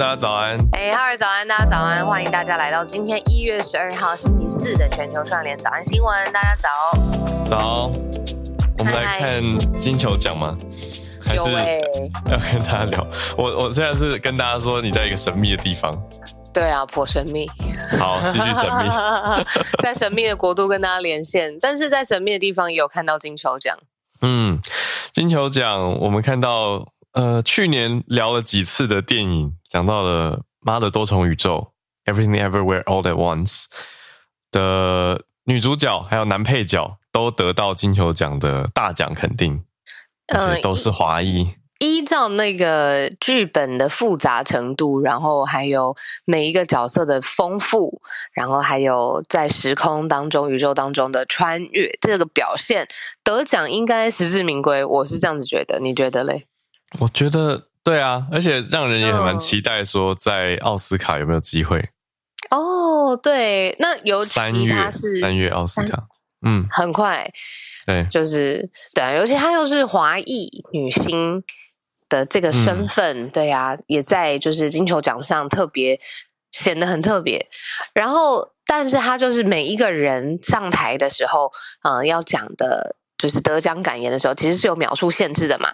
大家早安。哎，哈尔早安，大家早安。欢迎大家来到今天一月十二号星期四的全球串联早安新闻。大家早。早。我们来看金球奖吗？还是要跟大家聊？我我现在是跟大家说你在一个神秘的地方。对啊，颇神秘。好，继续神秘。在神秘的国度跟大家连线，但是在神秘的地方也有看到金球奖。嗯，金球奖我们看到，呃，去年聊了几次的电影，讲到了《妈的多重宇宙》（Everything Everywhere All at Once） 的女主角还有男配角都得到金球奖的大奖肯定，而且都是华裔。依照那个剧本的复杂程度，然后还有每一个角色的丰富，然后还有在时空当中、宇宙当中的穿越，这个表现得奖应该实至名归。我是这样子觉得，你觉得嘞？我觉得对啊，而且让人也很蛮期待，说在奥斯卡有没有机会？哦，对，那尤其是三月奥斯卡，嗯，很快，对，就是对啊，尤其她又是华裔女星。的这个身份，嗯、对呀、啊，也在就是金球奖上特别显得很特别。然后，但是他就是每一个人上台的时候，呃，要讲的就是得奖感言的时候，其实是有秒数限制的嘛。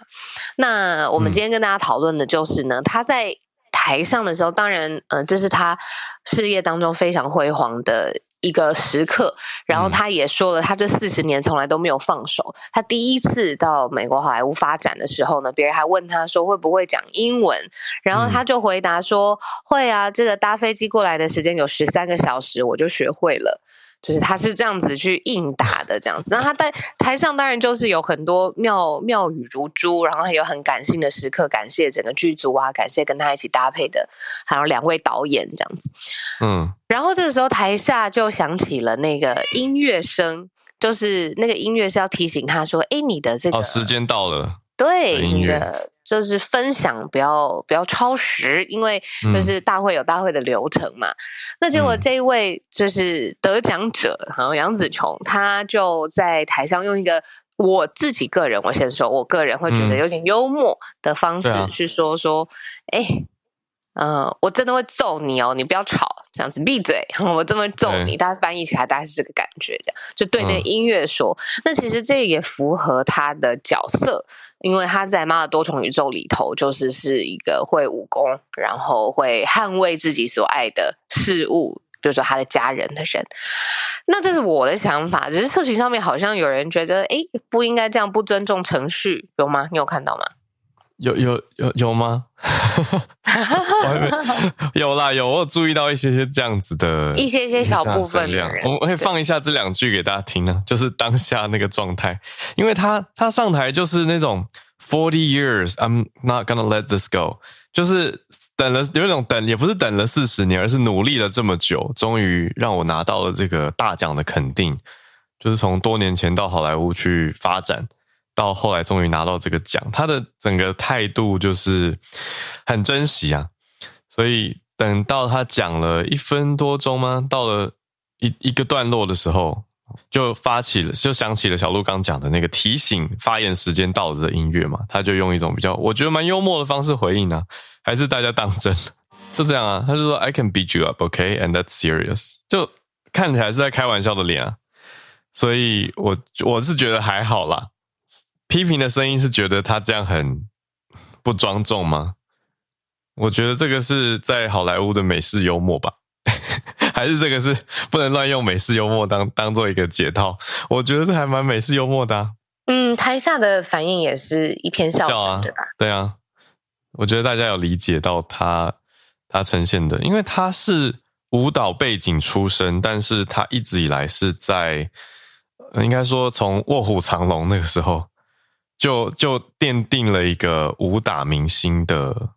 那我们今天跟大家讨论的就是呢，嗯、他在台上的时候，当然，呃，这是他事业当中非常辉煌的。一个时刻，然后他也说了，他这四十年从来都没有放手。他第一次到美国好莱坞发展的时候呢，别人还问他说会不会讲英文，然后他就回答说会啊，这个搭飞机过来的时间有十三个小时，我就学会了。就是他是这样子去应答的，这样子。那他在台上当然就是有很多妙妙语如珠，然后还有很感性的时刻，感谢整个剧组啊，感谢跟他一起搭配的，还有两位导演这样子。嗯，然后这个时候台下就响起了那个音乐声，就是那个音乐是要提醒他说：“哎，你的这个、哦、时间到了。”对，你的。就是分享不要不要超时，因为就是大会有大会的流程嘛。嗯、那结果这一位就是得奖者，然后杨紫琼，她就在台上用一个我自己个人，我先说，我个人会觉得有点幽默的方式去说说，哎、呃，我真的会揍你哦！你不要吵，这样子闭嘴。我这么揍你，大家翻译起来大概是这个感觉，这样就对那音乐说。嗯、那其实这也符合他的角色，因为他在《妈的多重宇宙》里头就是是一个会武功，然后会捍卫自己所爱的事物，就是说他的家人的人。那这是我的想法，只是社群上面好像有人觉得，哎，不应该这样，不尊重程序，有吗？你有看到吗？有有有有吗？有啦，有我有注意到一些些这样子的，一些些小部分的人。我们会放一下这两句给大家听呢、啊，就是当下那个状态，因为他他上台就是那种 forty years，I'm not gonna let this go，就是等了有一种等，也不是等了四十年，而是努力了这么久，终于让我拿到了这个大奖的肯定，就是从多年前到好莱坞去发展。到后来终于拿到这个奖，他的整个态度就是很珍惜啊。所以等到他讲了一分多钟吗？到了一一个段落的时候，就发起了，就想起了小鹿刚讲的那个提醒发言时间到了的音乐嘛。他就用一种比较我觉得蛮幽默的方式回应啊，还是大家当真？就这样啊，他就说 I can beat you up, okay, and that's serious。就看起来是在开玩笑的脸啊。所以我我是觉得还好啦。批评的声音是觉得他这样很不庄重吗？我觉得这个是在好莱坞的美式幽默吧，还是这个是不能乱用美式幽默当当做一个解套？我觉得这还蛮美式幽默的啊。嗯，台下的反应也是一片笑声，笑啊，对吧？对啊，我觉得大家有理解到他他呈现的，因为他是舞蹈背景出身，但是他一直以来是在应该说从卧虎藏龙那个时候。就就奠定了一个武打明星的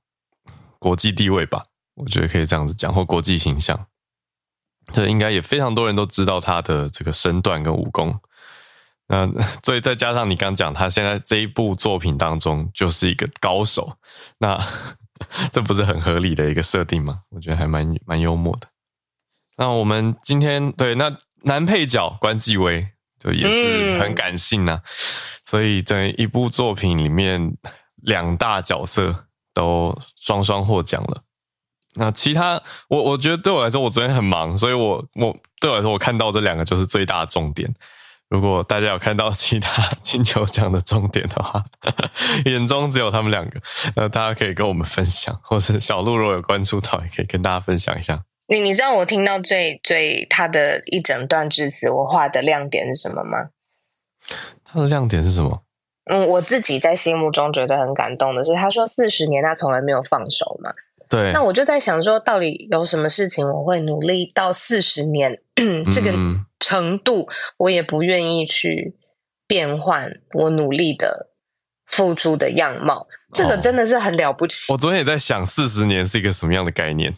国际地位吧，我觉得可以这样子讲，或国际形象。这应该也非常多人都知道他的这个身段跟武功。那所以再加上你刚讲，他现在这一部作品当中就是一个高手，那 这不是很合理的一个设定吗？我觉得还蛮蛮幽默的。那我们今天对那男配角关继威就也是很感性呐、啊。嗯所以，在一部作品里面，两大角色都双双获奖了。那其他，我我觉得对我来说，我昨天很忙，所以我我对我来说，我看到这两个就是最大的重点。如果大家有看到其他金球奖的重点的话，眼中只有他们两个，那大家可以跟我们分享，或者小鹿如果有关注到，也可以跟大家分享一下。你你知道我听到最最他的一整段致辞，我画的亮点是什么吗？他的亮点是什么？嗯，我自己在心目中觉得很感动的是，他说四十年他从来没有放手嘛。对，那我就在想说，到底有什么事情我会努力到四十年 这个程度，我也不愿意去变换我努力的付出的样貌。这个真的是很了不起。哦，我昨天也在想，四十年是一个什么样的概念？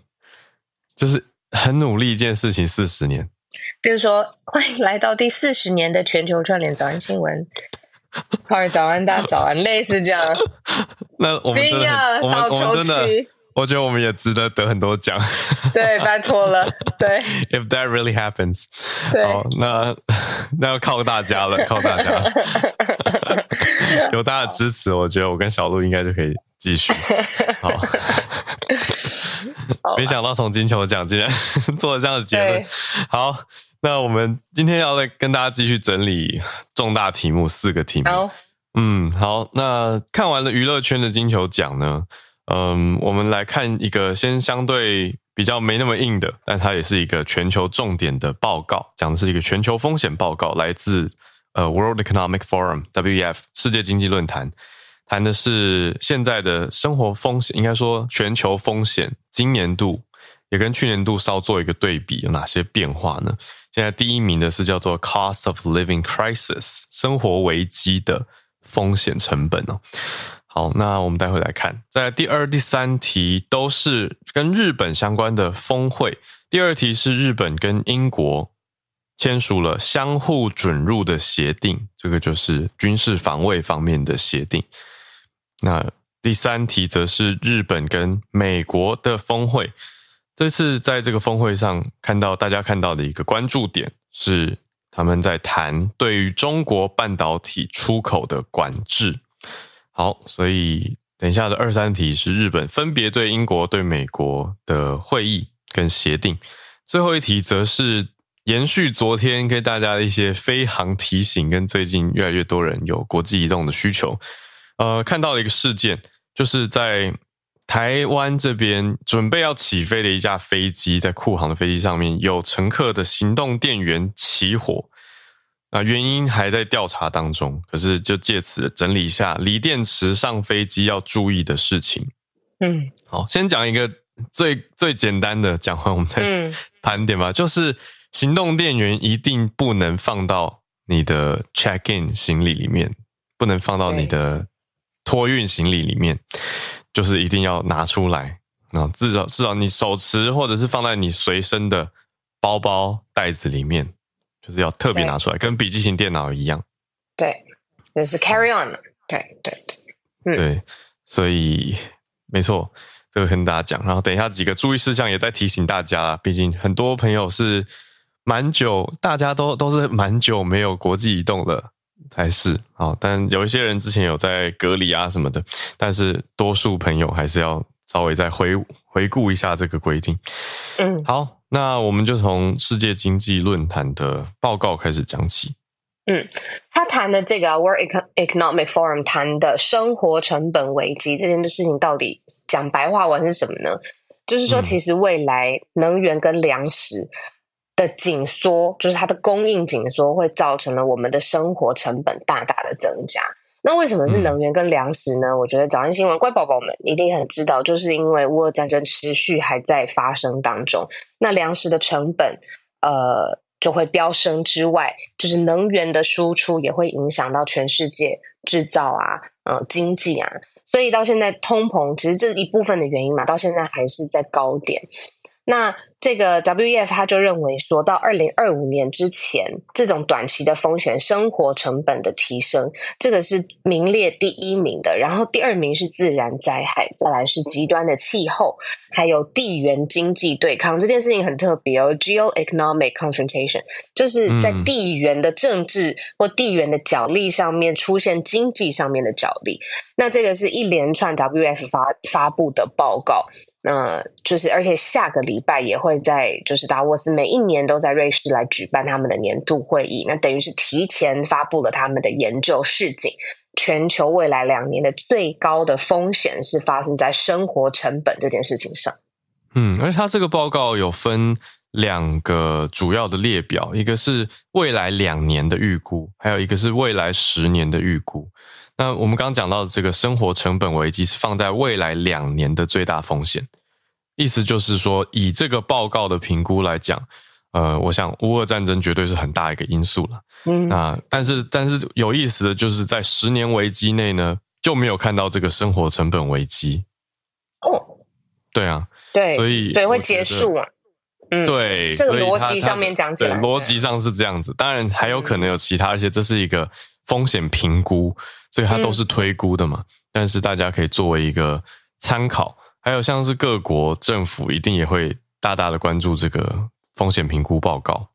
就是很努力一件事情，四十年。比如说，欢迎来到第四十年的全球串联早安新闻。好，早安，大家早安，类似这样。那我们真的，我们我们真的。我觉得我们也值得得很多奖。对，拜托了。对，If that really happens，好，那那要靠大家了，靠大家。有大家的支持，我觉得我跟小鹿应该就可以继续。好 没想到从金球奖竟然 做了这样的结论。好，那我们今天要来跟大家继续整理重大题目，四个题目。好嗯，好，那看完了娱乐圈的金球奖呢？嗯，我们来看一个先相对比较没那么硬的，但它也是一个全球重点的报告，讲的是一个全球风险报告，来自呃 World Economic Forum（WEF） 世界经济论坛，谈的是现在的生活风险，应该说全球风险，今年度也跟去年度稍做一个对比，有哪些变化呢？现在第一名的是叫做 Cost of Living Crisis，生活危机的风险成本哦。好，那我们待会来看，在第二、第三题都是跟日本相关的峰会。第二题是日本跟英国签署了相互准入的协定，这个就是军事防卫方面的协定。那第三题则是日本跟美国的峰会。这次在这个峰会上看到大家看到的一个关注点是，他们在谈对于中国半导体出口的管制。好，所以等一下的二三题是日本分别对英国、对美国的会议跟协定，最后一题则是延续昨天给大家的一些飞航提醒，跟最近越来越多人有国际移动的需求，呃，看到了一个事件，就是在台湾这边准备要起飞的一架飞机，在库航的飞机上面有乘客的行动电源起火。啊，原因还在调查当中，可是就借此整理一下锂电池上飞机要注意的事情。嗯，好，先讲一个最最简单的，讲完我们再 盘点吧。嗯、就是行动电源一定不能放到你的 check-in 行李里面，不能放到你的托运行李里面，就是一定要拿出来。啊，至少至少你手持或者是放在你随身的包包袋子里面。就是要特别拿出来，跟笔记型电脑一样。对，就是 carry on。对对对，嗯，对，所以没错，这个跟大家讲。然后等一下几个注意事项也在提醒大家啦。毕竟很多朋友是蛮久，大家都都是蛮久没有国际移动了，才是。好，但有一些人之前有在隔离啊什么的，但是多数朋友还是要稍微再回回顾一下这个规定。嗯，好。那我们就从世界经济论坛的报告开始讲起。嗯，他谈的这个 World Economic Forum 谈的生活成本危机这件事情，到底讲白话文是什么呢？就是说，其实未来能源跟粮食的紧缩，就是它的供应紧缩，会造成了我们的生活成本大大的增加。那为什么是能源跟粮食呢？嗯、我觉得早安新闻乖宝宝们一定很知道，就是因为乌俄战争持续还在发生当中，那粮食的成本呃就会飙升之外，就是能源的输出也会影响到全世界制造啊，呃经济啊，所以到现在通膨其实这一部分的原因嘛，到现在还是在高点。那这个 WEF 他就认为说，到二零二五年之前，这种短期的风险、生活成本的提升，这个是名列第一名的。然后第二名是自然灾害，再来是极端的气候，还有地缘经济对抗。这件事情很特别哦，Geo-economic confrontation，就是在地缘的政治或地缘的角力上面出现经济上面的角力。那这个是一连串 WEF 发发布的报告。那就是，而且下个礼拜也会在，就是达沃斯每一年都在瑞士来举办他们的年度会议。那等于是提前发布了他们的研究示警，全球未来两年的最高的风险是发生在生活成本这件事情上。嗯，而且他这个报告有分两个主要的列表，一个是未来两年的预估，还有一个是未来十年的预估。那我们刚刚讲到的这个生活成本危机是放在未来两年的最大风险，意思就是说，以这个报告的评估来讲，呃，我想乌俄战争绝对是很大一个因素了。嗯，那但是但是有意思的就是在十年危机内呢，就没有看到这个生活成本危机。哦，对啊，对，所以所以会结束啊。嗯，对，这个逻辑上面讲起来，逻辑上是这样子。当然还有可能有其他，而且这是一个风险评估。所以它都是推估的嘛，嗯，但是大家可以作为一个参考。还有像是各国政府一定也会大大的关注这个风险评估报告。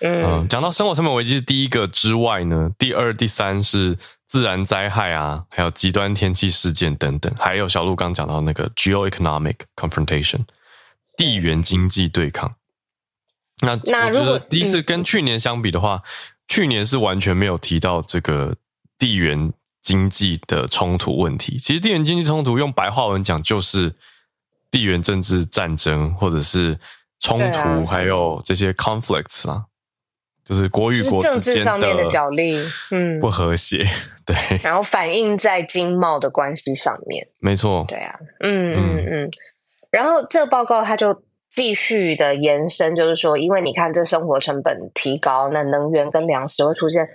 嗯，呃，讲到生活成本危机是第一个之外呢，第二、第三是自然灾害啊，还有极端天气事件等等，还有小鹿刚讲到那个 geo-economic confrontation 地缘经济对抗。那我觉得第一次跟去年相比的话，去年是完全没有提到这个地缘。经济的冲突问题，其实地缘经济冲突用白话文讲就是地缘政治战争，或者是冲突，啊、还有这些 conflicts 啊，就是国与国政治上面的角力，嗯，不和谐，对，然后反映在经贸的关系上面，没错，对啊，嗯嗯嗯，然后这个报告它就继续的延伸，就是说，因为你看这生活成本提高，那能源跟粮食会出现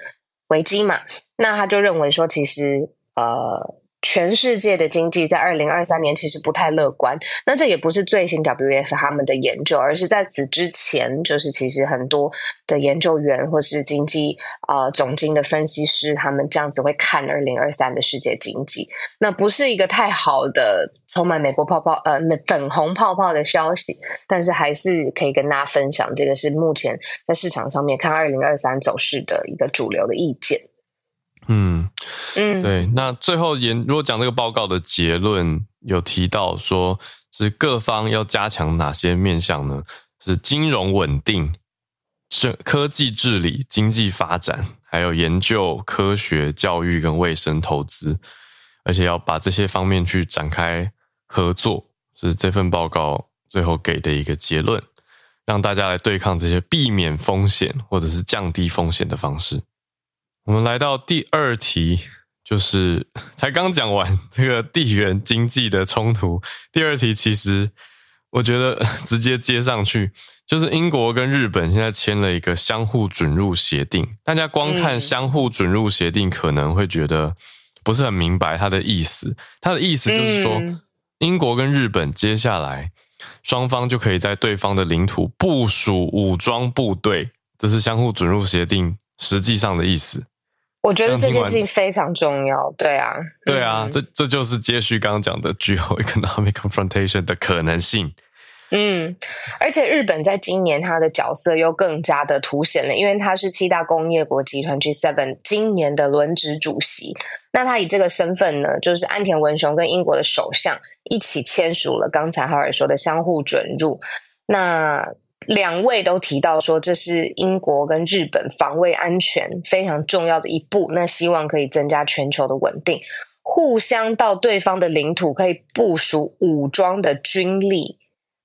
危机嘛。那他就认为说，其实呃，全世界的经济在二零二三年其实不太乐观。那这也不是最新 W F 他们的研究，而是在此之前，就是其实很多的研究员或是经济呃总经的分析师，他们这样子会看二零二三的世界经济。那不是一个太好的充满美国泡泡呃粉红泡泡的消息，但是还是可以跟大家分享，这个是目前在市场上面看二零二三走势的一个主流的意见。嗯嗯，对。那最后研如果讲这个报告的结论，有提到说是各方要加强哪些面向呢？是金融稳定、是科技治理、经济发展，还有研究、科学、教育跟卫生投资，而且要把这些方面去展开合作，是这份报告最后给的一个结论，让大家来对抗这些避免风险或者是降低风险的方式。我们来到第二题，就是 才刚讲完 这个地缘经济的冲突。第二题其实我觉得 直接接上去，就是英国跟日本现在签了一个相互准入协定。大家光看相互准入协定，可能会觉得不是很明白它的意思。它的意思就是说，英国跟日本接下来双方就可以在对方的领土部署武装部队，这是相互准入协定实际上的意思。我觉得这件事情非常重要，对啊，对啊，嗯、这这就是接续刚刚讲的 geo-economic confrontation 的可能性。嗯，而且日本在今年它的角色又更加的凸显了，因为它是七大工业国集团 G7 今年的轮值主席。那他以这个身份呢，就是安田文雄跟英国的首相一起签署了刚才浩尔说的相互准入。那两位都提到说，这是英国跟日本防卫安全非常重要的一步。那希望可以增加全球的稳定，互相到对方的领土可以部署武装的军力，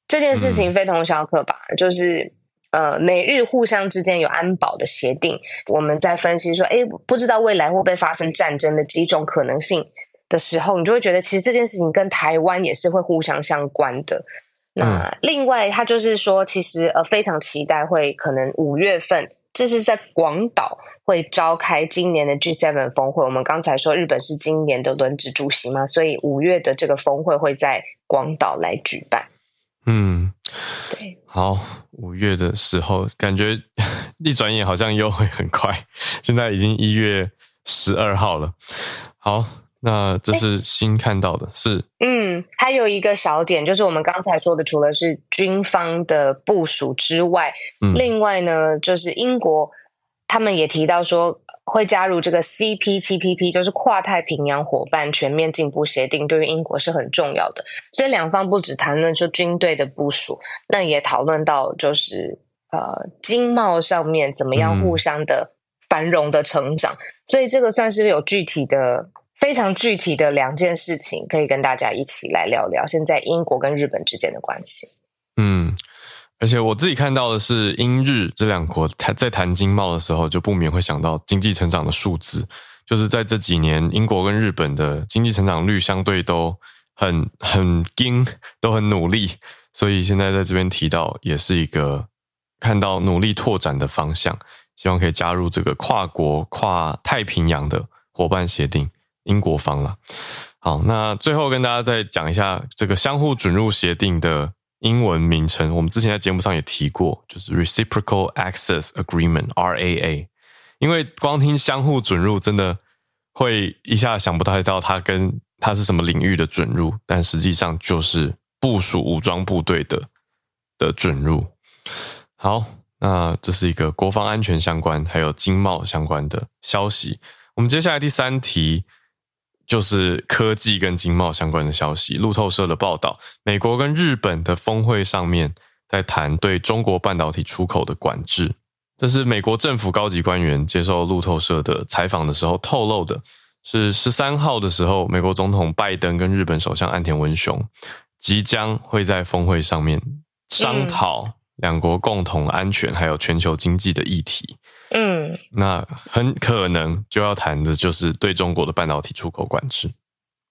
这件事情非同小可吧？嗯、就是呃，美日互相之间有安保的协定，我们在分析说，哎，不知道未来会不会发生战争的几种可能性的时候，你就会觉得，其实这件事情跟台湾也是会互相相关的。那另外，他就是说，其实呃非常期待会可能五月份，这是在广岛会召开今年的 G7 峰会。我们刚才说日本是今年的轮值主席嘛，所以五月的这个峰会会在广岛来举办。嗯，对。对，好，五月的时候，感觉 一转眼好像又会很快，现在已经一月十二号了。好，那这是新看到的，欸、是，嗯，还有一个小点，就是我们刚才说的，除了是军方的部署之外，嗯、另外呢，就是英国他们也提到说。会加入这个 CPTPP，就是跨太平洋伙伴全面进步协定，对于英国是很重要的。所以两方不只谈论说军队的部署，那也讨论到就是呃经贸上面怎么样互相的繁荣的成长。嗯、所以这个算是有具体的、非常具体的两件事情，可以跟大家一起来聊聊现在英国跟日本之间的关系。嗯。而且我自己看到的是，英日这两国谈在谈经贸的时候，就不免会想到经济成长的数字。就是在这几年，英国跟日本的经济成长率相对都很很精，都很努力。所以现在在这边提到，也是一个看到努力拓展的方向，希望可以加入这个跨国跨太平洋的伙伴协定。英国方了。好，那最后跟大家再讲一下这个相互准入协定的。英文名称，我们之前在节目上也提过，就是 Reciprocal Access Agreement（RAA）。因为光听相互准入，真的会一下想不太到它跟它是什么领域的准入，但实际上就是部署武装部队的的准入。好，那这是一个国防安全相关还有经贸相关的消息。我们接下来第三题。就是科技跟经贸相关的消息。路透社的报道，美国跟日本的峰会上面在谈对中国半导体出口的管制。这是美国政府高级官员接受路透社的采访的时候透露的。是十三号的时候，美国总统拜登跟日本首相岸田文雄即将会在峰会上面商讨两国共同安全还有全球经济的议题。嗯，那很可能就要谈的就是对中国的半导体出口管制。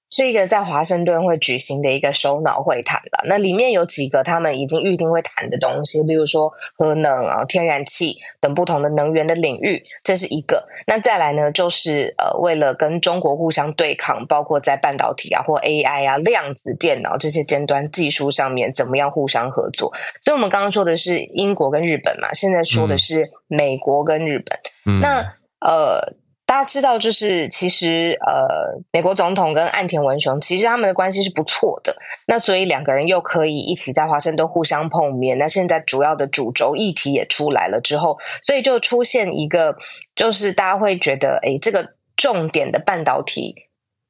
是一个在华盛顿会举行的一个首脑会谈了。那里面有几个他们已经预定会谈的东西，比如说核能啊、天然气等不同的能源的领域，这是一个。那再来呢，就是呃，为了跟中国互相对抗，包括在半导体啊或 AI 啊、量子电脑这些尖端技术上面，怎么样互相合作。所以我们刚刚说的是英国跟日本嘛，现在说的是美国跟日本。嗯、那呃。大家知道，就是其实呃，美国总统跟岸田文雄其实他们的关系是不错的。那所以两个人又可以一起在华盛顿互相碰面。那现在主要的主轴议题也出来了之后，所以就出现一个，就是大家会觉得，诶，这个重点的半导体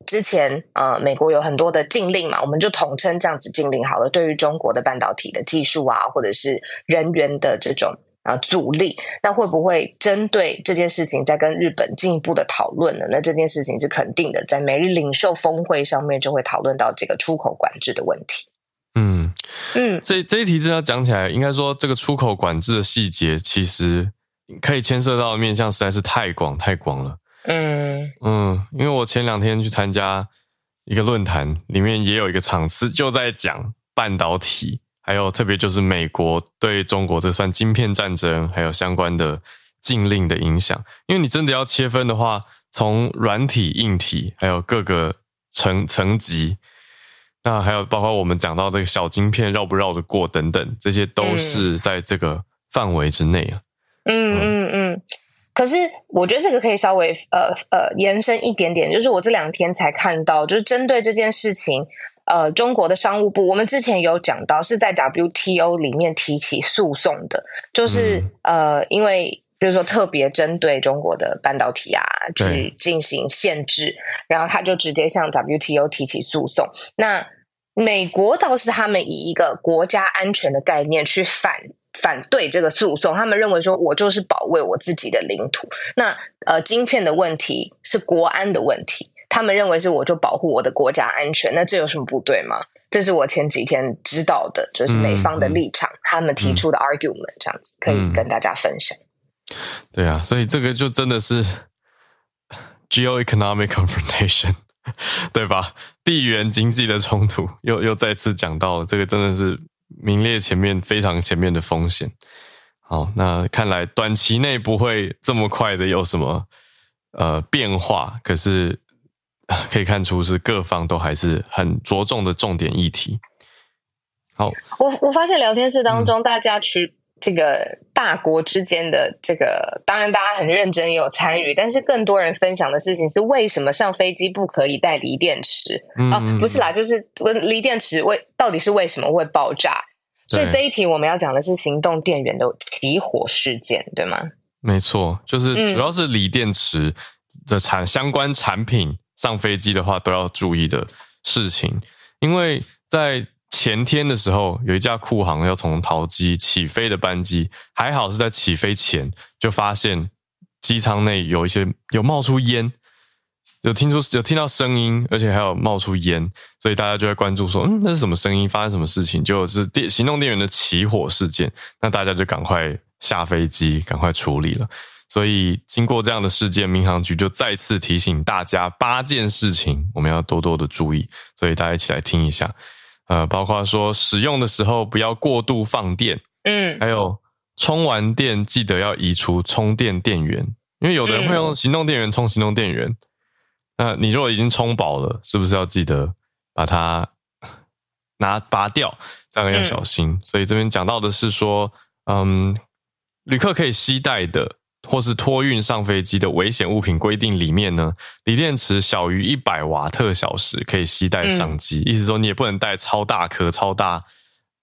之前呃，美国有很多的禁令嘛，我们就统称这样子禁令好了。对于中国的半导体的技术啊，或者是人员的这种。啊，阻力，那会不会针对这件事情再跟日本进一步的讨论呢？那这件事情是肯定的，在美日领袖峰会上面就会讨论到这个出口管制的问题。嗯嗯，这这一题真的要讲起来，应该说这个出口管制的细节，其实可以牵涉到的面向实在是太广太广了。嗯嗯，因为我前两天去参加一个论坛，里面也有一个场次就在讲半导体。还有特别就是美国对中国这算晶片战争，还有相关的禁令的影响。因为你真的要切分的话，从软体、硬体，还有各个层层级，那还有包括我们讲到这个小晶片绕不绕得过等等，这些都是在这个范围之内啊。嗯嗯嗯。可是我觉得这个可以稍微呃呃延伸一点点，就是我这两天才看到，就是针对这件事情。呃，中国的商务部，我们之前有讲到，是在 WTO 里面提起诉讼的，就是、嗯、呃，因为比如说特别针对中国的半导体啊，去进行限制，然后他就直接向 WTO 提起诉讼。那美国倒是他们以一个国家安全的概念去反反对这个诉讼，他们认为说，我就是保卫我自己的领土。那呃，晶片的问题是国安的问题。他们认为是我就保护我的国家安全，那这有什么不对吗？这是我前几天知道的，就是美方的立场，嗯、他们提出的 argument，这样子、嗯、可以跟大家分享。对啊，所以这个就真的是 geo-economic confrontation，对吧？地缘经济的冲突，又又再次讲到了，这个真的是名列前面非常前面的风险。好，那看来短期内不会这么快的有什么呃变化，可是。可以看出是各方都还是很着重的重点议题。好，我我发现聊天室当中，大家去这个大国之间的这个，嗯、当然大家很认真也有参与，但是更多人分享的事情是为什么上飞机不可以带锂电池？嗯、哦，不是啦，就是问锂电池为到底是为什么会爆炸？所以这一题我们要讲的是行动电源的起火事件，对吗？没错，就是主要是锂电池的产、嗯、相关产品上飞机的话都要注意的事情，因为在前天的时候，有一架库航要从桃机起飞的班机，还好是在起飞前就发现机舱内有一些有冒出烟。有听出有听到声音，而且还有冒出烟，所以大家就在关注说，嗯，那是什么声音？发生什么事情？就是电行动电源的起火事件。那大家就赶快下飞机，赶快处理了。所以经过这样的事件，民航局就再次提醒大家八件事情，我们要多多的注意。所以大家一起来听一下，呃，包括说使用的时候不要过度放电，嗯，还有充完电记得要移除充电电源，因为有的人会用行动电源充行动电源。那你如果已经充饱了，是不是要记得把它拿拔掉？这样要小心。嗯、所以这边讲到的是说，嗯，旅客可以携带的或是托运上飞机的危险物品规定里面呢，锂电池小于一百瓦特小时可以携带上机，嗯、意思说你也不能带超大颗、超大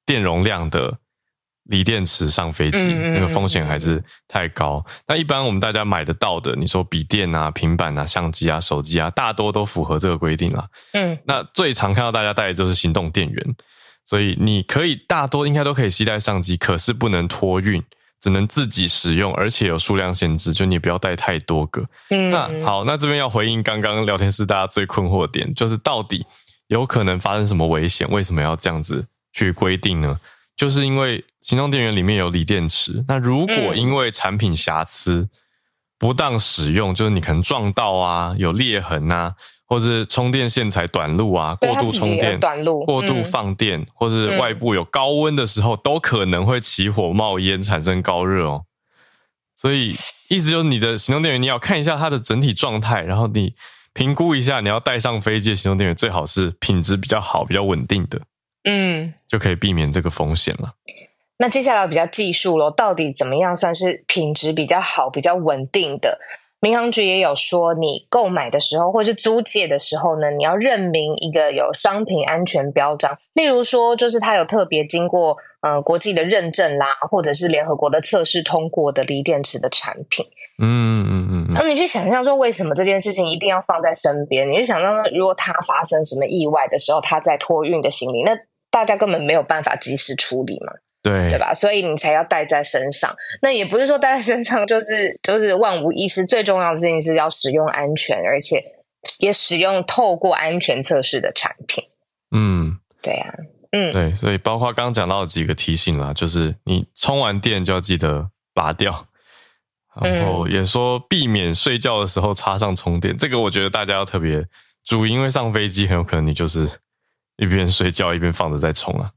电容量的。锂电池上飞机，那个风险还是太高。那一般我们大家买得到的，你说笔电啊、平板啊、相机啊、手机啊，大多都符合这个规定啦。嗯，那最常看到大家带的就是行动电源，所以你可以大多应该都可以携带上机，可是不能托运，只能自己使用，而且有数量限制，就你不要带太多个。嗯，那好，那这边要回应刚刚聊天室大家最困惑的点，就是到底有可能发生什么危险？为什么要这样子去规定呢？就是因为行动电源里面有锂电池，那如果因为产品瑕疵、不当使用，就是你可能撞到啊，有裂痕啊，或是充电线材短路啊，过度充电、短路、过度放电，或是外部有高温的时候，都可能会起火、冒烟、产生高热哦。所以，意思就是你的行动电源你要看一下它的整体状态，然后你评估一下你要带上飞机的行动电源，最好是品质比较好、比较稳定的。嗯，就可以避免这个风险了。那接下来比较技术咯，到底怎么样算是品质比较好、比较稳定的？民航局也有说，你购买的时候或是租借的时候呢，你要认明一个有商品安全标章，例如说，就是它有特别经过呃国际的认证啦，或者是联合国的测试通过的锂电池的产品。嗯嗯嗯嗯。那你去想象说，为什么这件事情一定要放在身边？你就想象说，如果它发生什么意外的时候，它在托运的行李，那大家根本没有办法及时处理嘛，对对吧？所以你才要带在身上。那也不是说带在身上就是就是万无一失。最重要的事情是要使用安全，而且也使用透过安全测试的产品。嗯，对呀、啊，嗯，对。所以包括刚刚讲到的几个提醒啦，就是你充完电就要记得拔掉，然后也说避免睡觉的时候插上充电。这个我觉得大家要特别注意，因为上飞机很有可能你就是。一边睡觉一边放着在充啊，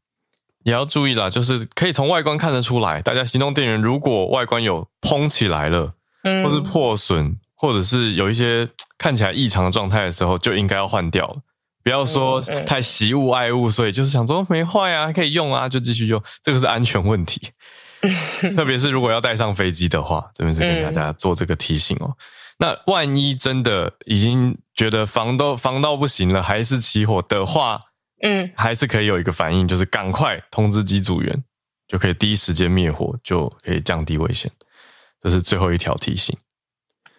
也要注意啦，就是可以从外观看得出来，大家行动电源如果外观有蓬起来了，嗯，或是破损，或者是有一些看起来异常的状态的时候，就应该要换掉了。不要说太惜物爱物，所以就是想说没坏啊，可以用啊，就继续用，这个是安全问题。特别是如果要带上飞机的话，这边是跟大家做这个提醒哦。那万一真的已经觉得防都防到不行了，还是起火的话，嗯，还是可以有一个反应，就是赶快通知机组员，就可以第一时间灭火，就可以降低危险。这是最后一条提醒。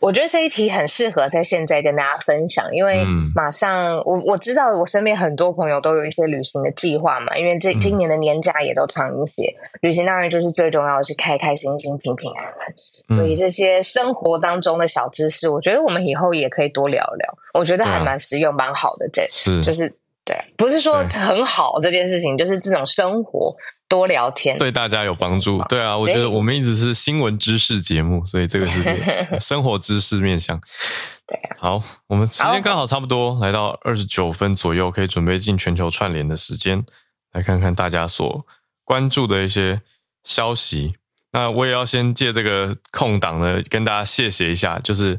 我觉得这一题很适合在现在跟大家分享，因为马上我我知道我身边很多朋友都有一些旅行的计划嘛，因为这今年的年假也都长一些，旅行当然就是最重要的是开开心心、平平安安。所以这些生活当中的小知识，我觉得我们以后也可以多聊聊，我觉得还蛮实用、蛮好的。这是就是。对，不是说很好这件事情，就是这种生活多聊天，对大家有帮助。对啊，我觉得我们一直是新闻知识节目，所以这个是 生活知识面向。对啊，好，我们时间刚好差不多，来到二十九分左右，可以准备进全球串联的时间，来看看大家所关注的一些消息。那我也要先借这个空档呢，跟大家谢谢一下，就是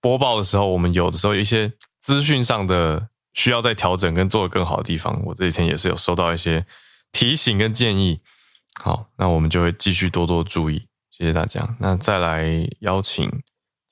播报的时候，我们有的时候一些资讯上的。需要再调整跟做得更好的地方，我这几天也是有收到一些提醒跟建议。好，那我们就会继续多多注意。谢谢大家。那再来邀请，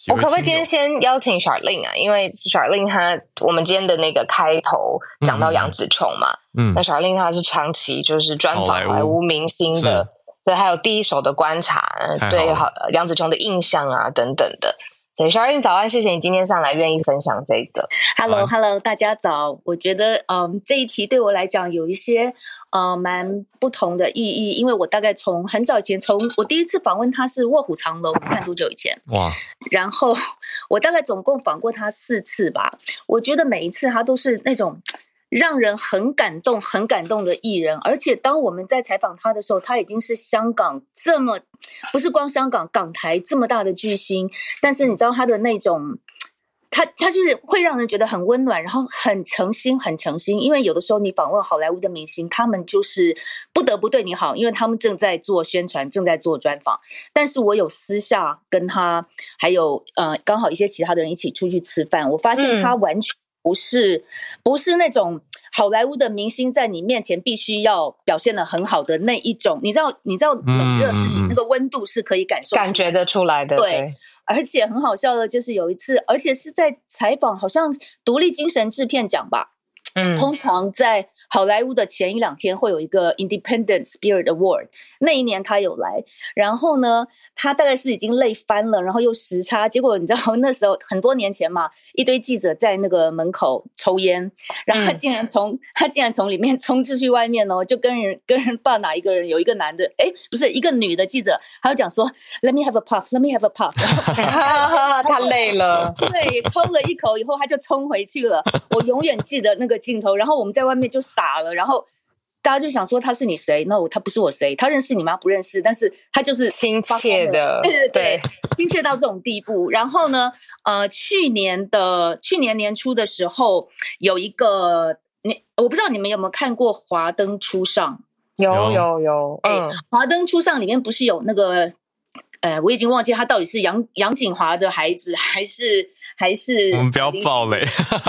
我可不可以今天先邀请 Charlene 啊？因为 Charlene 她，我们今天的那个开头讲到杨紫琼嘛，嗯，那 Charlene 她是长期就是专访好莱坞明星的，对，还有第一手的观察，对，好杨紫琼的印象啊等等的。对，Charlene 早安，谢谢你今天上来愿意分享这一则。Hello，Hello，大家早。我觉得，嗯，这一题对我来讲有一些，呃，蛮不同的意义，因为我大概从很早以前，从我第一次访问他是《卧虎藏龙》，看多久以前？哇！然后我大概总共访过他四次吧。我觉得每一次他都是那种。让人很感动、很感动的艺人，而且当我们在采访他的时候，他已经是香港这么，不是光香港，港台这么大的巨星。但是你知道他的那种，他他就是会让人觉得很温暖，然后很诚心、很诚心。因为有的时候你访问好莱坞的明星，他们就是不得不对你好，因为他们正在做宣传，正在做专访。但是我有私下跟他，还有呃，刚好一些其他的人一起出去吃饭，我发现他完全。不是，不是那种好莱坞的明星在你面前必须要表现的很好的那一种，你知道，你知道冷热是你那个温度是可以感受、感觉得出来的。对，而且很好笑的，就是有一次，而且是在采访，好像独立精神制片奖吧。嗯，通常在好莱坞的前一两天会有一个 Independent Spirit Award，那一年他有来，然后呢，他大概是已经累翻了，然后又时差，结果你知道那时候很多年前嘛，一堆记者在那个门口抽烟，然后他竟然从、嗯、他竟然从里面冲出去外面哦，就跟人跟人不知道哪一个人，有一个男的，哎，不是一个女的记者，他就讲说 Let me have a puff，Let me have a puff，他累了，对，抽了一口以后他就冲回去了，我永远记得那个。镜头，然后我们在外面就傻了，然后大家就想说他是你谁？No，他不是我谁？他认识你吗？不认识，但是他就是亲切的，对对对，亲切到这种地步。然后呢，呃，去年的去年年初的时候，有一个你，我不知道你们有没有看过《华灯初上》？有有有，嗯，《华灯初上》里面不是有那个，呃，我已经忘记他到底是杨杨景华的孩子还是。还是我们不要爆雷，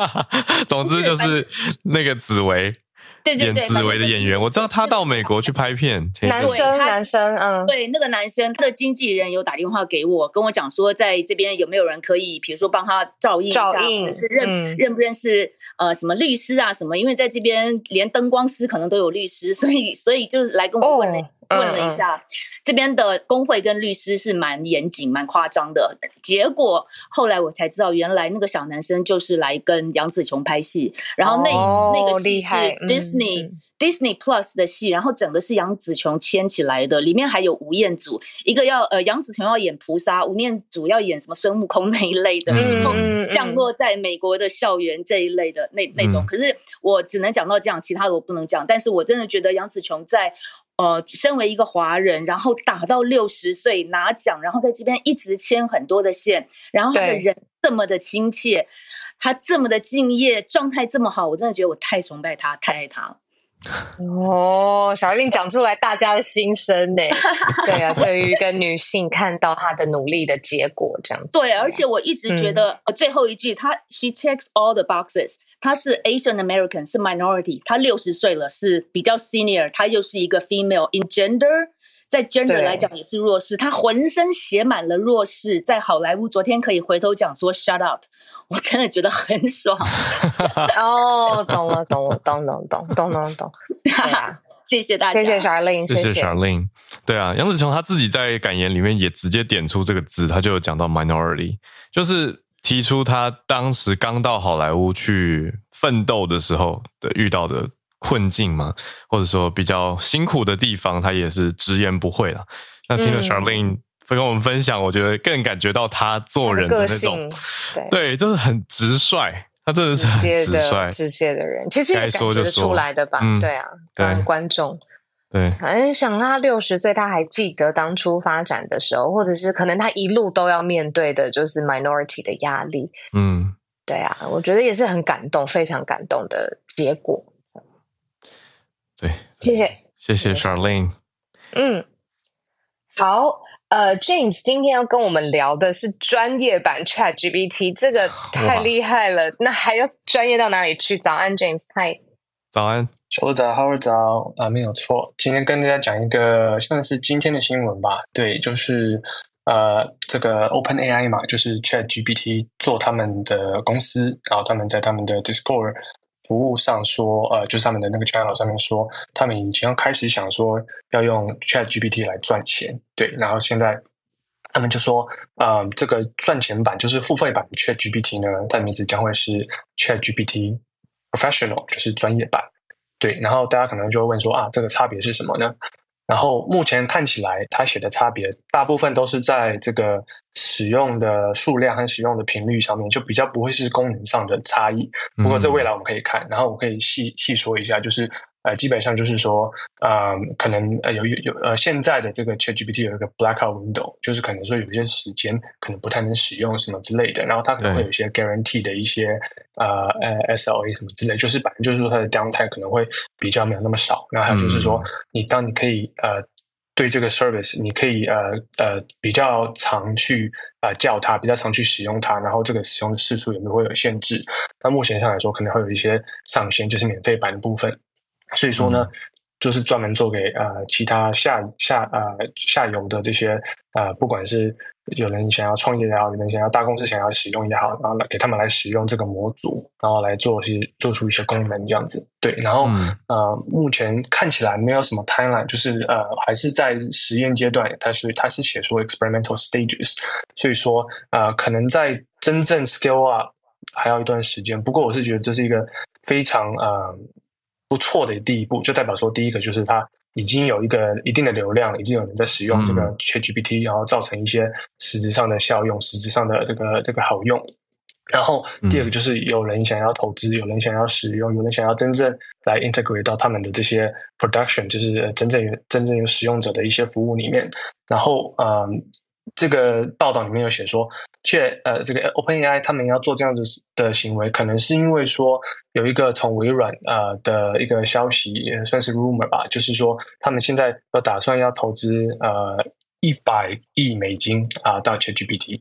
总之就是那个紫薇，对对对，演紫薇的演员，我知道他到美国去拍片，男生男生，嗯，对，那个男生，他的经纪人有打电话给我，跟我讲说，在这边有没有人可以，比如说帮他照应一下，照应是认、嗯、认不认识呃什么律师啊什么，因为在这边连灯光师可能都有律师，所以所以就是来跟我问了。哦问了一下，嗯嗯，这边的工会跟律师是蛮严谨、蛮夸张的。结果后来我才知道，原来那个小男生就是来跟杨紫琼拍戏，然后那、哦、那个戏是 Disney、嗯、Disney Plus 的戏，然后整个是杨紫琼牵起来的，里面还有吴彦祖，一个要呃杨紫琼要演菩萨，吴彦祖要演什么孙悟空那一类的，然后 降落在美国的校园这一类的那那种。嗯、可是我只能讲到这样，其他的我不能讲。但是我真的觉得杨紫琼在。呃，身为一个华人，然后打到六十岁拿奖，然后在这边一直牵很多的线，然后他的人这么的亲切，他这么的敬业，状态这么好，我真的觉得我太崇拜他，太爱他。哦，小玲讲出来大家的心声呢。对啊，对于一个女性看到她的努力的结果，这样子。对，而且我一直觉得，嗯、最后一句，她 she checks all the boxes，她是 Asian American，是 minority，她六十岁了，是比较 senior，她又是一个 female in gender。在 gender 来讲也是弱势，他浑身写满了弱势。在好莱坞，昨天可以回头讲说 shut up，我真的觉得很爽。哦，懂了，懂了，懂懂懂懂懂懂。谢谢大家，谢谢 Charlene，谢谢 Charlene。对啊，杨子琼他自己在感言里面也直接点出这个字，他就有讲到 minority，就是提出他当时刚到好莱坞去奋斗的时候的遇到的。困境嘛，或者说比较辛苦的地方，他也是直言不讳了。那听了 Charlene 会跟我们分享，我觉得更感觉到他做人的那种，对，对，就是很直率，他真的是很直率、直接的人。其实也感觉得出来的吧？嗯、对啊，跟观众，对，反正想他六十岁，他还记得当初发展的时候，或者是可能他一路都要面对的就是 minority 的压力。嗯，对啊，我觉得也是很感动，非常感动的结果。对，谢谢，谢谢 Charlene。嗯，好，呃，James 今天要跟我们聊的是专业版 ChatGPT，这个太厉害了，那还要专业到哪里去？早安，James，嗨，早安，我早，好早。啊，没有错。今天跟大家讲一个算是今天的新闻吧。对，就是呃，这个 OpenAI 嘛，就是 ChatGPT 做他们的公司，然后他们在他们的 Discord 服务上说，呃，就是他们的那个 channel 上面说，他们已经开始想说要用 ChatGPT 来赚钱。对，然后现在他们就说，呃，这个赚钱版就是付费版的 ChatGPT 呢，它的名字将会是 ChatGPT Professional，就是专业版。对，然后大家可能就会问说，啊，这个差别是什么呢？然后目前看起来，它写的差别大部分都是在这个使用的数量和使用的频率上面，就比较不会是功能上的差异。不过这未来我们可以看，然后我可以细细说一下，就是。呃，基本上就是说，呃，可能呃有有有呃，现在的这个 ChatGPT 有一个 blackout window，就是可能说有些时间可能不太能使用什么之类的，然后它可能会有一些 guarantee 的一些呃呃 SLA 什么之类，就是反正就是说它的 downtime 可能会比较没有那么少。然后还有就是说，你当你可以呃对这个 service，你可以呃呃比较常去呃叫它，比较常去使用它，然后这个使用的次数有没有会有限制。那目前上来说，可能会有一些上限，就是免费版的部分。所以说呢，嗯、就是专门做给呃其他下下呃下游的这些呃，不管是有人想要创业也好，有人想要大公司想要使用也好，然后来给他们来使用这个模组，然后来做些做出一些功能这样子。对，然后、嗯、呃，目前看起来没有什么 timeline，就是呃还是在实验阶段，它是它是写说 experimental stages，所以说呃可能在真正 scale up 还要一段时间。不过我是觉得这是一个非常呃。不错的第一步，就代表说，第一个就是它已经有一个一定的流量，已经有人在使用这个 ChatGPT，、嗯、然后造成一些实质上的效用，实质上的这个这个好用。然后第二个就是有人想要投资，有人想要使用，有人想要真正来 integrate 到他们的这些 production，就是真正有真正有使用者的一些服务里面。然后，嗯。这个报道里面有写说，却呃，这个 OpenAI 他们要做这样子的行为，可能是因为说有一个从微软呃的一个消息，也算是 rumor 吧，就是说他们现在有打算要投资呃一百亿美金啊、呃、到 ChatGPT，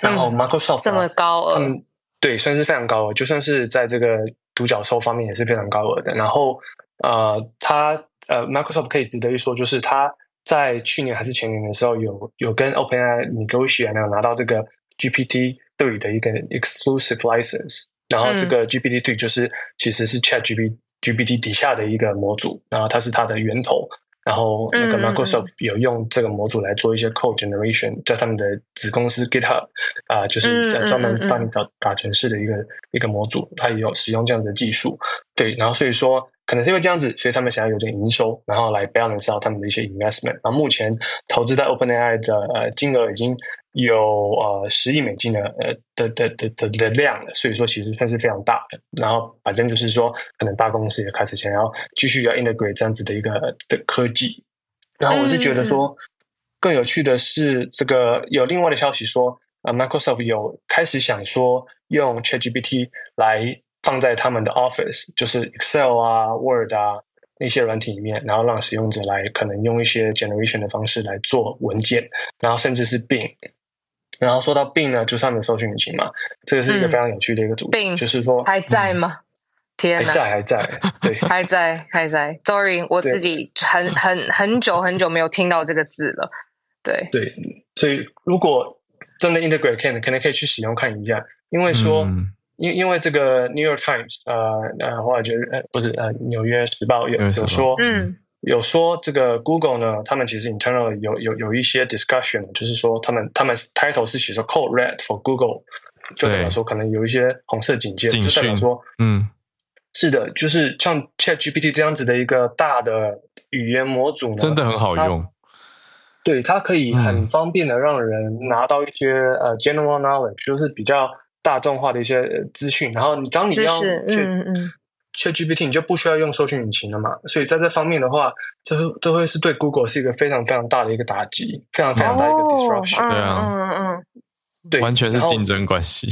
然后 Microsoft、嗯、这么高额，他们对，算是非常高额，就算是在这个独角兽方面也是非常高额的。然后呃，他呃 Microsoft 可以值得一说，就是他。在去年还是前年的时候有，有有跟 OpenAI negotiate，然后拿到这个 GPT 对的一个 exclusive license，然后这个 GPT 3就是其实是 ChatGPT GPT 底下的一个模组，然后它是它的源头，然后那个 Microsoft 有用这个模组来做一些 code generation，在他们的子公司 GitHub 啊、呃，就是专门帮你找打程式的一个一个模组，它也有使用这样的技术，对，然后所以说。可能是因为这样子，所以他们想要有这个营收，然后来 balance 到他们的一些 investment。然后目前投资在 OpenAI 的呃金额已经有呃十亿美金的呃的的的的的量了，所以说其实算是非常大的。然后反正就是说，可能大公司也开始想要继续要 integrate 这样子的一个的科技。然后我是觉得说，更有趣的是，这个有另外的消息说，呃，Microsoft 有开始想说用 ChatGPT 来。放在他们的 Office，就是 Excel 啊、Word 啊那些软体里面，然后让使用者来可能用一些 generation 的方式来做文件，然后甚至是 Bing。然后说到 Bing 呢，就是他们的搜寻引擎嘛，这个是一个非常有趣的一个主题，嗯、就是说还在吗？嗯、天哪，还在 还在，对，还在还在。Sorry，我自己很对很很久很久没有听到这个字了。对对，所以如果真的 integrate，可能可能可以去使用看一下，因为说。嗯因因为这个 New York Times，呃呃，或者呃不是呃纽约时报有有说，嗯，有说这个 Google 呢，他们其实 internal 有有有一些 discussion，就是说他们他们 title 是写着 Code Red for Google，就代表说可能有一些红色警戒，就代表说，嗯，是的，就是像 ChatGPT 这样子的一个大的语言模组呢，真的很好用，对，它可以很方便的让人拿到一些呃 general knowledge，就是比较。大众化的一些资讯，然后你当你要去 ChatGPT，你就不需要用搜寻引擎了嘛。所以在这方面的话，这都会是对 Google 是一个非常非常大的一个打击，非常非常大的一个 disruption。对啊，嗯嗯，对，完全是竞争关系，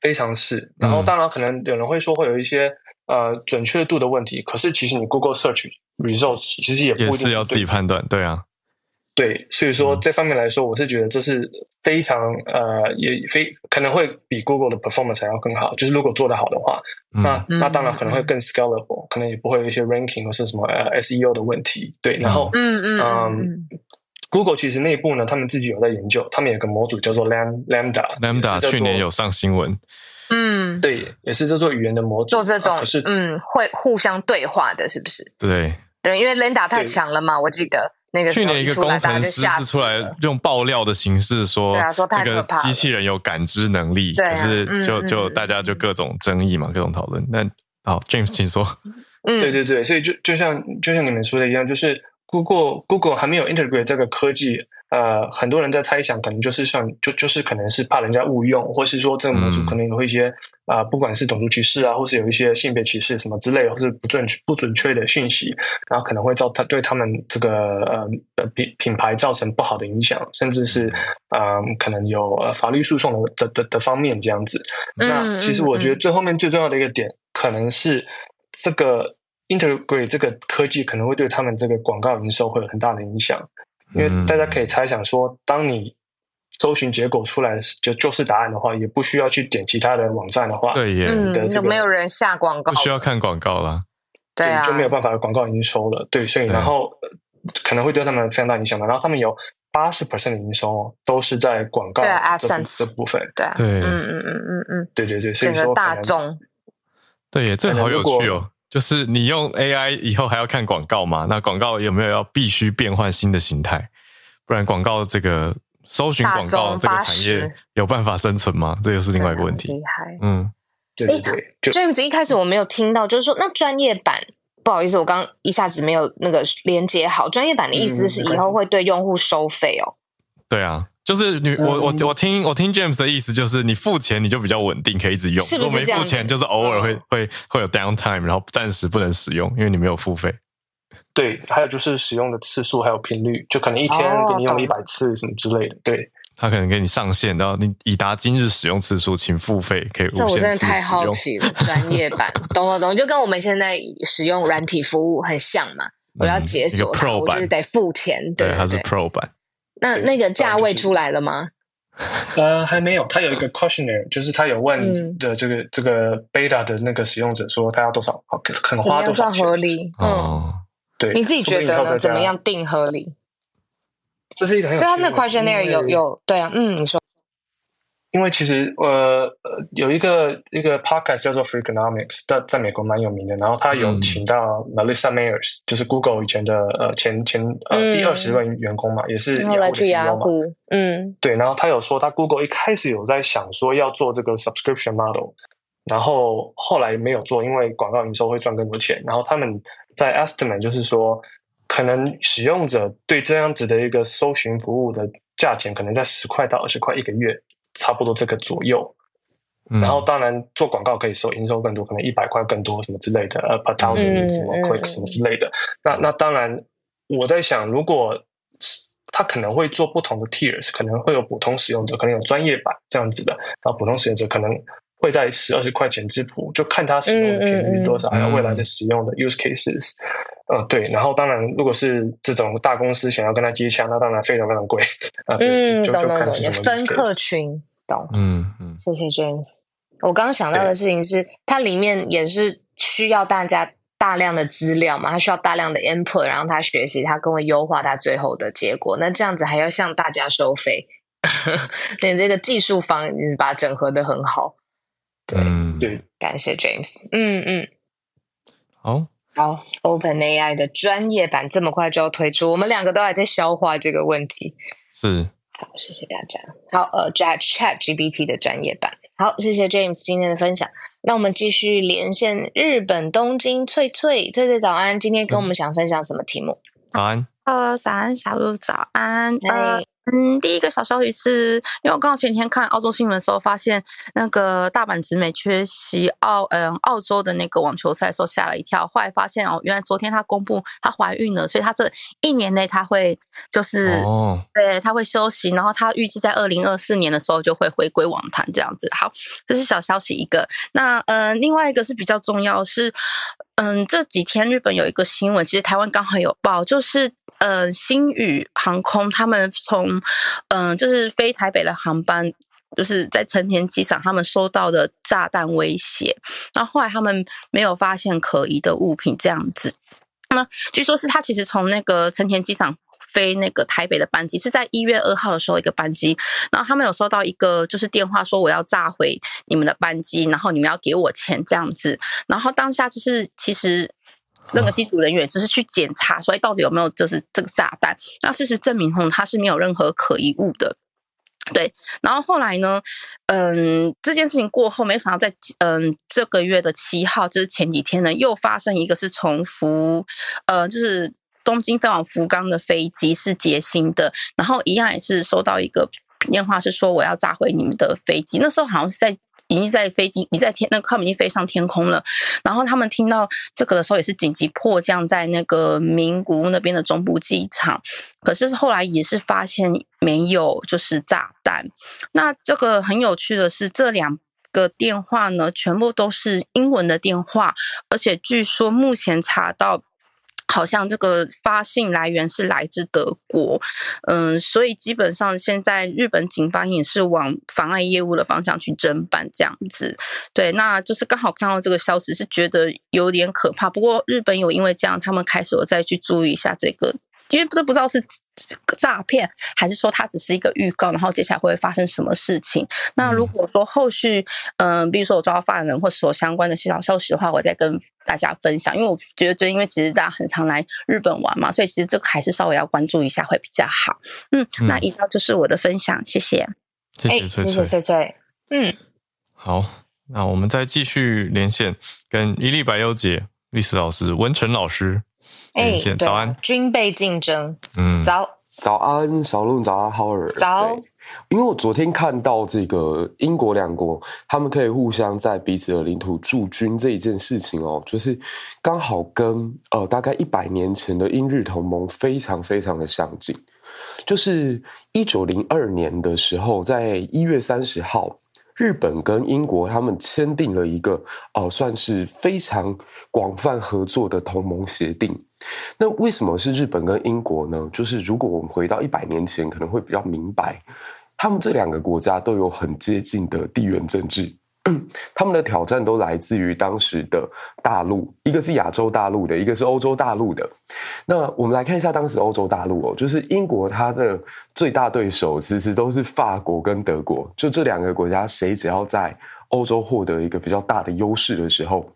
非常是。然后当然可能有人会说会有一些呃准确度的问题，可是其实你 Google Search Results 其实也不一定也是要自己判断，对啊。对，所以说这方面来说，我是觉得这是非常呃，也非可能会比 Google 的 performance 还要更好。就是如果做得好的话，嗯、那那当然可能会更 scalable，、嗯、可能也不会有一些 ranking 或是什么呃 SEO 的问题。对，然后嗯嗯嗯，Google 其实内部呢，他们自己有在研究，他们有个模组叫做 Lambda，Lambda Lambda 去年有上新闻。嗯，对，也是这做语言的模组，做这种、是嗯，会互相对话的，是不是？对，对，因为 Lambda 太强了嘛，我记得。那个去年一个工程师是出来用爆料的形式说，这个机器人有感知能力，可是就就大家就各种争议嘛，各种讨论。那好，James，请说。嗯，对对对，所以就就像就像你们说的一样，就是 Google Google 还没有 integrate 这个科技。呃，很多人在猜想，可能就是像就就是可能是怕人家误用，或是说这个模组可能有一些啊、嗯呃，不管是种族歧视啊，或是有一些性别歧视什么之类，或是不准不准确的讯息，然后可能会造他对他们这个呃品品牌造成不好的影响，甚至是嗯、呃、可能有呃法律诉讼的的的的方面这样子。嗯、那其实我觉得最后面最重要的一个点，可能是这个 integrate 这个科技可能会对他们这个广告营收会有很大的影响。因为大家可以猜想说，当你搜寻结果出来就就是答案的话，也不需要去点其他的网站的话，对耶，嗯，就没有人下广告，不需要看广告了，对啊，就没有办法，广告营收了，对，所以然后可能会对他们非常大影响的。然后他们有八十 percent 的营收都是在广告的部分，对啊，对，嗯嗯嗯嗯嗯，对对对，所以说大众，对耶，这好有趣哦。就是你用 AI 以后还要看广告吗？那广告有没有要必须变换新的形态？不然广告这个搜寻广告这个产业有办法生存吗？这又是另外一个问题。厉害，嗯，对对对。James 一开始我没有听到，就是说那专业版，不好意思，我刚一下子没有那个连接好。专业版的意思是以后会对用户收费哦？对啊。就是你我我我听我听 James 的意思就是你付钱你就比较稳定可以一直用，是不是这样？没付钱就是偶尔会、嗯、会会有 downtime，然后暂时不能使用，因为你没有付费。对，还有就是使用的次数还有频率，就可能一天给你用一百次什么之类的。哦、对，他可能给你上限，然后你已达今日使用次数，请付费可以无限次。这我真的太好奇了，专业版懂懂懂，就跟我们现在使用软体服务很像嘛。我要解锁它，嗯、我就是得付钱。对，对，对，它是 Pro 版。那那个价位出来了吗？呃，还没有。他有一个 questionnaire，就是他有问的这个、嗯、这个 beta 的那个使用者说他要多少，可能花多少钱？合理。嗯，对。你自己觉得呢？怎么样定合理？这是一个很有对他，那 questionnaire 有有对啊，嗯，你说。因为其实呃呃有一个一个 podcast 叫做 Freakonomics，在在美国蛮有名的。然后他有请到 Melissa Mayers，、嗯、就是 Google 以前的呃前前呃、嗯、第二十位员工嘛，也是雅虎的 CEO 嘛。嗯，对。然后他有说，他 Google 一开始有在想说要做这个 subscription model，然后后来没有做，因为广告营收会赚更多钱。然后他们在 estimate 就是说，可能使用者对这样子的一个搜寻服务的价钱，可能在十块到二十块一个月。差不多这个左右，然后当然做广告可以收营收更多，可能一百块更多什么之类的，呃，per thousand 什么 clicks 什么之类的。那那当然，我在想，如果他可能会做不同的 tiers，可能会有普通使用者，可能有专业版这样子的，然后普通使用者可能会在十二十块钱之谱，就看他使用的频率多少，还有未来的使用的 use cases。嗯，对。然后当然，如果是这种大公司想要跟他接洽，那当然非常非常贵 啊。嗯，就就看是什么分客群。懂，嗯嗯，谢谢 James。我刚刚想到的事情是，它里面也是需要大家大量的资料嘛，它需要大量的 input，然后他学习，他更会优化他最后的结果。那这样子还要向大家收费，对这个技术方你是把它整合的很好。对对，感谢 James。嗯嗯，好，好，OpenAI 的专业版这么快就要推出，我们两个都还在消化这个问题。是。好，谢谢大家。好，呃，Chat GPT 的专业版。好，谢谢 James 今天的分享。那我们继续连线日本东京翠翠，翠翠早安。今天跟我们想分享什么题目？早安。呃，早安，小鹿早安。呃。嗯，第一个小消息是，因为我刚好前天看澳洲新闻的时候，发现那个大阪直美缺席澳嗯澳洲的那个网球赛的时候，吓了一跳。后来发现哦，原来昨天她公布她怀孕了，所以她这一年内她会就是哦，对，她会休息，然后她预计在二零二四年的时候就会回归网坛这样子。好，这是小消息一个。那嗯，另外一个是比较重要是，嗯，这几天日本有一个新闻，其实台湾刚好有报，就是。呃，星宇航空他们从嗯、就是飞台北的航班，就是在成田机场，他们收到的炸弹威胁，然后后来他们没有发现可疑的物品，这样子。那据说是他其实从那个成田机场飞那个台北的班机，是在一月二号的时候一个班机，然后他们有收到一个就是电话说我要炸毁你们的班机，然后你们要给我钱这样子，然后当下就是其实。那个机组人员只是去检查，所以到底有没有就是这个炸弹？那事实证明，吼，它是没有任何可疑物的。对，然后后来呢，嗯，这件事情过后，没想到在嗯这个月的七号，就是前几天呢，又发生一个是从福，呃，就是东京飞往福冈的飞机是捷星的，然后一样也是收到一个电话，是说我要炸毁你们的飞机。那时候好像是在。已经在飞机，你在天，那个他们已经飞上天空了。然后他们听到这个的时候，也是紧急迫降在那个名古屋那边的中部机场。可是后来也是发现没有，就是炸弹。那这个很有趣的是，这两个电话呢，全部都是英文的电话，而且据说目前查到。好像这个发信来源是来自德国，嗯，所以基本上现在日本警方也是往妨碍业务的方向去侦办这样子。对，那就是刚好看到这个消息，是觉得有点可怕。不过日本有因为这样，他们开始有再去注意一下这个。因为这不知道是诈骗，还是说它只是一个预告，然后接下来会发生什么事情？那如果说后续，嗯、呃，比如说我抓到犯人或所相关的小消息的话，我再跟大家分享。因为我觉得，就因为其实大家很常来日本玩嘛，所以其实这个还是稍微要关注一下会比较好。嗯，嗯，那以上就是我的分享，谢谢。谢谢翠翠，谢谢翠翠。嗯，好，那我们再继续连线，跟伊丽白优姐历史老师文成老师。哎，早安！军备竞争，嗯，早早安，小鹿，早安，浩尔，早。因为我昨天看到这个英国两国，他们可以互相在彼此的领土驻军这一件事情哦，就是刚好跟呃大概一百年前的英日同盟非常非常的相近，就是一九零二年的时候，在一月三十号。日本跟英国他们签订了一个哦、呃，算是非常广泛合作的同盟协定。那为什么是日本跟英国呢？就是如果我们回到一百年前，可能会比较明白，他们这两个国家都有很接近的地缘政治。他们的挑战都来自于当时的大陆，一个是亚洲大陆的，一个是欧洲大陆的。那我们来看一下当时欧洲大陆哦，就是英国它的最大对手其实都是法国跟德国，就这两个国家，谁只要在欧洲获得一个比较大的优势的时候，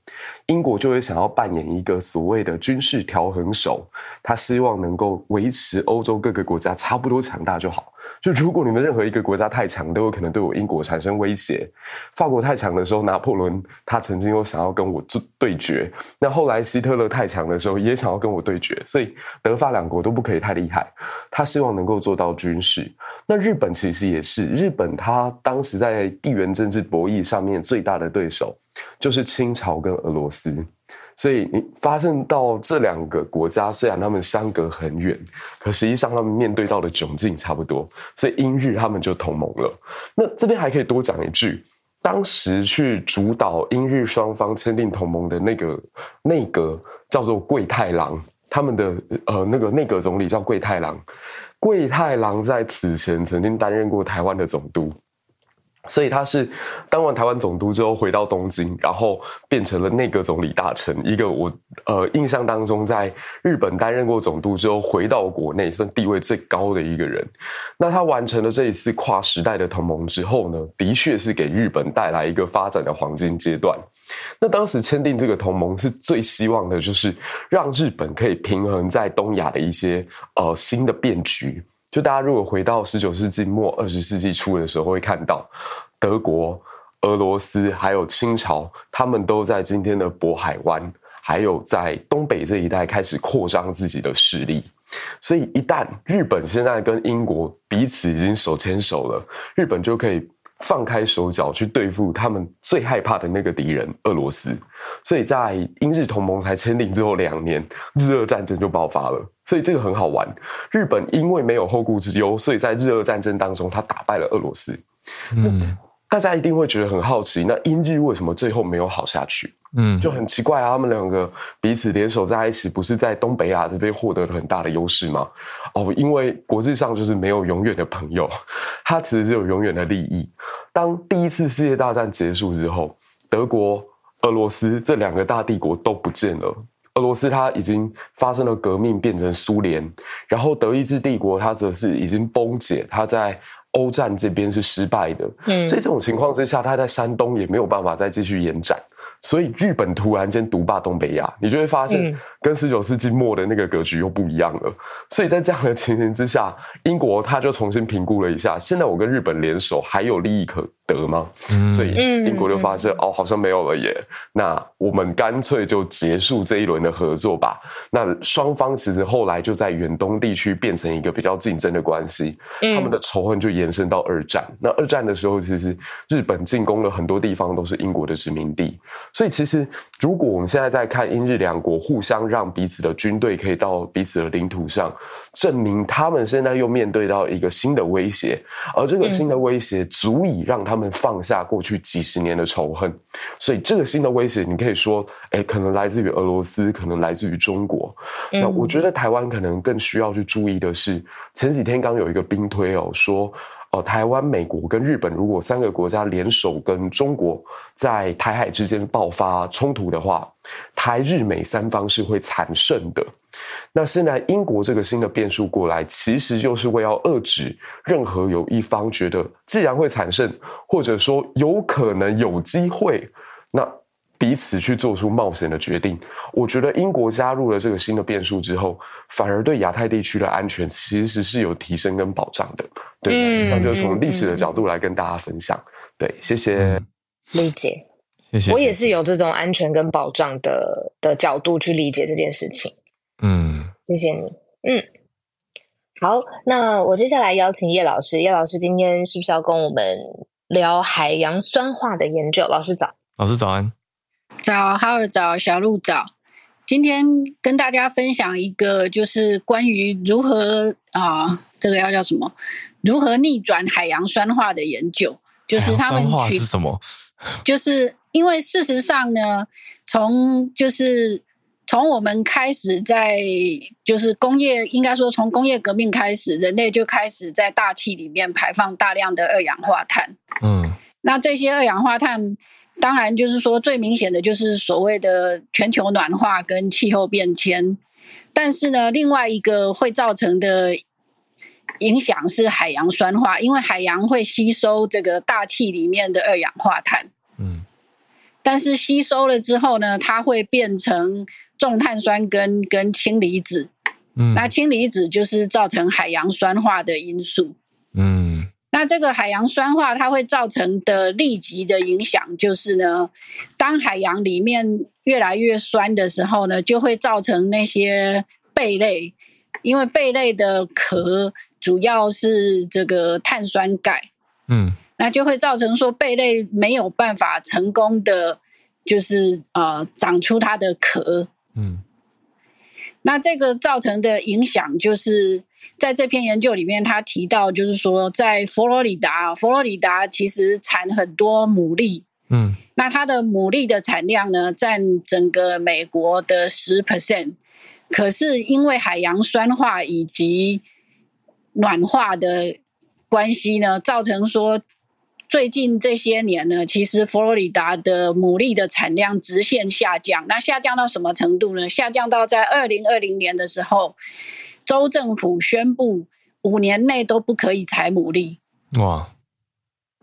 英国就会想要扮演一个所谓的军事调衡手，他希望能够维持欧洲各个国家差不多强大就好。就如果你们任何一个国家太强，都有可能对我英国产生威胁。法国太强的时候，拿破仑他曾经有想要跟我对决。那后来希特勒太强的时候，也想要跟我对决。所以德法两国都不可以太厉害。他希望能够做到军事。那日本其实也是，日本他当时在地缘政治博弈上面最大的对手就是清朝跟俄罗斯。所以你发现到这两个国家，虽然他们相隔很远，可实际上他们面对到的窘境差不多，所以英日他们就同盟了。那这边还可以多讲一句，当时去主导英日双方签订同盟的那个内阁叫做桂太郎，他们的呃那个内阁总理叫桂太郎，桂太郎在此前曾经担任过台湾的总督。所以他是当完台湾总督之后回到东京，然后变成了内阁总理大臣。一个我呃印象当中在日本担任过总督之后回到国内算地位最高的一个人。那他完成了这一次跨时代的同盟之后呢，的确是给日本带来一个发展的黄金阶段。那当时签订这个同盟是最希望的就是让日本可以平衡在东亚的一些呃新的变局。就大家如果回到十九世纪末二十世纪初的时候，会看到德国、俄罗斯还有清朝，他们都在今天的渤海湾，还有在东北这一带开始扩张自己的势力。所以，一旦日本现在跟英国彼此已经手牵手了，日本就可以。放开手脚去对付他们最害怕的那个敌人俄罗斯，所以在英日同盟才签订之后两年，日俄战争就爆发了。所以这个很好玩，日本因为没有后顾之忧，所以在日俄战争当中，他打败了俄罗斯。嗯，大家一定会觉得很好奇，那英日为什么最后没有好下去？嗯，就很奇怪啊，他们两个彼此联手在一起，不是在东北亚这边获得了很大的优势吗？哦，因为国际上就是没有永远的朋友，他其实只有永远的利益。当第一次世界大战结束之后，德国、俄罗斯这两个大帝国都不见了。俄罗斯它已经发生了革命，变成苏联，然后德意志帝国它则是已经崩解，它在欧战这边是失败的。嗯，所以这种情况之下，它在山东也没有办法再继续延展。所以日本突然间独霸东北亚，你就会发现跟十九世纪末的那个格局又不一样了。所以在这样的情形之下，英国他就重新评估了一下，现在我跟日本联手还有利益可得吗？所以英国就发现哦，好像没有了耶。那我们干脆就结束这一轮的合作吧。那双方其实后来就在远东地区变成一个比较竞争的关系，他们的仇恨就延伸到二战。那二战的时候，其实日本进攻了很多地方，都是英国的殖民地。所以，其实如果我们现在在看英日两国互相让彼此的军队可以到彼此的领土上，证明他们现在又面对到一个新的威胁，而这个新的威胁足以让他们放下过去几十年的仇恨。所以，这个新的威胁，你可以说，诶，可能来自于俄罗斯，可能来自于中国。那我觉得台湾可能更需要去注意的是，前几天刚有一个兵推哦说。呃，台湾、美国跟日本，如果三个国家联手跟中国在台海之间爆发冲突的话，台日美三方是会惨胜的。那现在英国这个新的变数过来，其实就是为要遏制任何有一方觉得既然会惨胜，或者说有可能有机会，那。彼此去做出冒险的决定，我觉得英国加入了这个新的变数之后，反而对亚太地区的安全其实是有提升跟保障的。对，以上就是从历史的角度来跟大家分享。对，谢谢，理解，谢谢。我也是有这种安全跟保障的的角度去理解这件事情。嗯，谢谢你。嗯，好，那我接下来邀请叶老师。叶老师今天是不是要跟我们聊海洋酸化的研究？老师早，老师早安。早，哈尔早，小鹿早。今天跟大家分享一个，就是关于如何啊、呃，这个要叫什么？如何逆转海洋酸化的研究。就是他们去是什么？就是因为事实上呢，从就是从我们开始在就是工业，应该说从工业革命开始，人类就开始在大气里面排放大量的二氧化碳。嗯，那这些二氧化碳。当然，就是说最明显的就是所谓的全球暖化跟气候变迁，但是呢，另外一个会造成的影响是海洋酸化，因为海洋会吸收这个大气里面的二氧化碳，嗯，但是吸收了之后呢，它会变成重碳酸根跟氢离子，嗯，那氢离子就是造成海洋酸化的因素，嗯。那这个海洋酸化，它会造成的立即的影响就是呢，当海洋里面越来越酸的时候呢，就会造成那些贝类，因为贝类的壳主要是这个碳酸钙，嗯，那就会造成说贝类没有办法成功的，就是呃长出它的壳，嗯。那这个造成的影响，就是在这篇研究里面，他提到，就是说，在佛罗里达，佛罗里达其实产很多牡蛎，嗯，那它的牡蛎的产量呢，占整个美国的十 percent，可是因为海洋酸化以及暖化的关系呢，造成说。最近这些年呢，其实佛罗里达的牡蛎的产量直线下降。那下降到什么程度呢？下降到在二零二零年的时候，州政府宣布五年内都不可以采牡蛎。哇，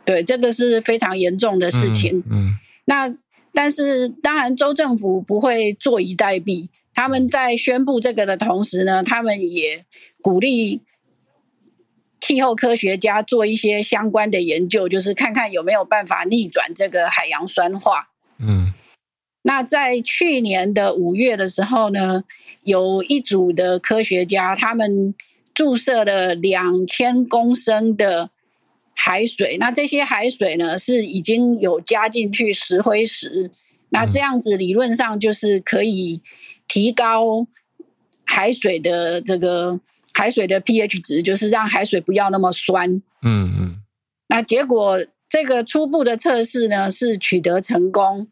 对，这个是非常严重的事情。嗯，嗯，那但是当然，州政府不会坐以待毙。他们在宣布这个的同时呢，他们也鼓励。气候科学家做一些相关的研究，就是看看有没有办法逆转这个海洋酸化。嗯，那在去年的五月的时候呢，有一组的科学家，他们注射了两千公升的海水，那这些海水呢是已经有加进去石灰石，那这样子理论上就是可以提高海水的这个。海水的 pH 值就是让海水不要那么酸。嗯嗯。那结果这个初步的测试呢是取得成功，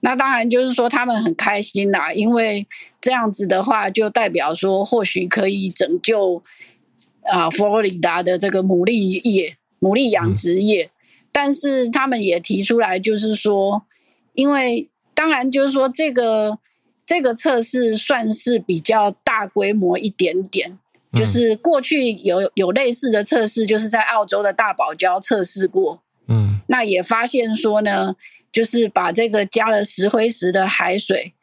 那当然就是说他们很开心啦，因为这样子的话就代表说或许可以拯救啊、呃、佛罗里达的这个牡蛎业、牡蛎养殖业。嗯、但是他们也提出来，就是说，因为当然就是说这个这个测试算是比较大规模一点点，嗯、就是过去有有类似的测试，就是在澳洲的大堡礁测试过，嗯，那也发现说呢。就是把这个加了石灰石的海水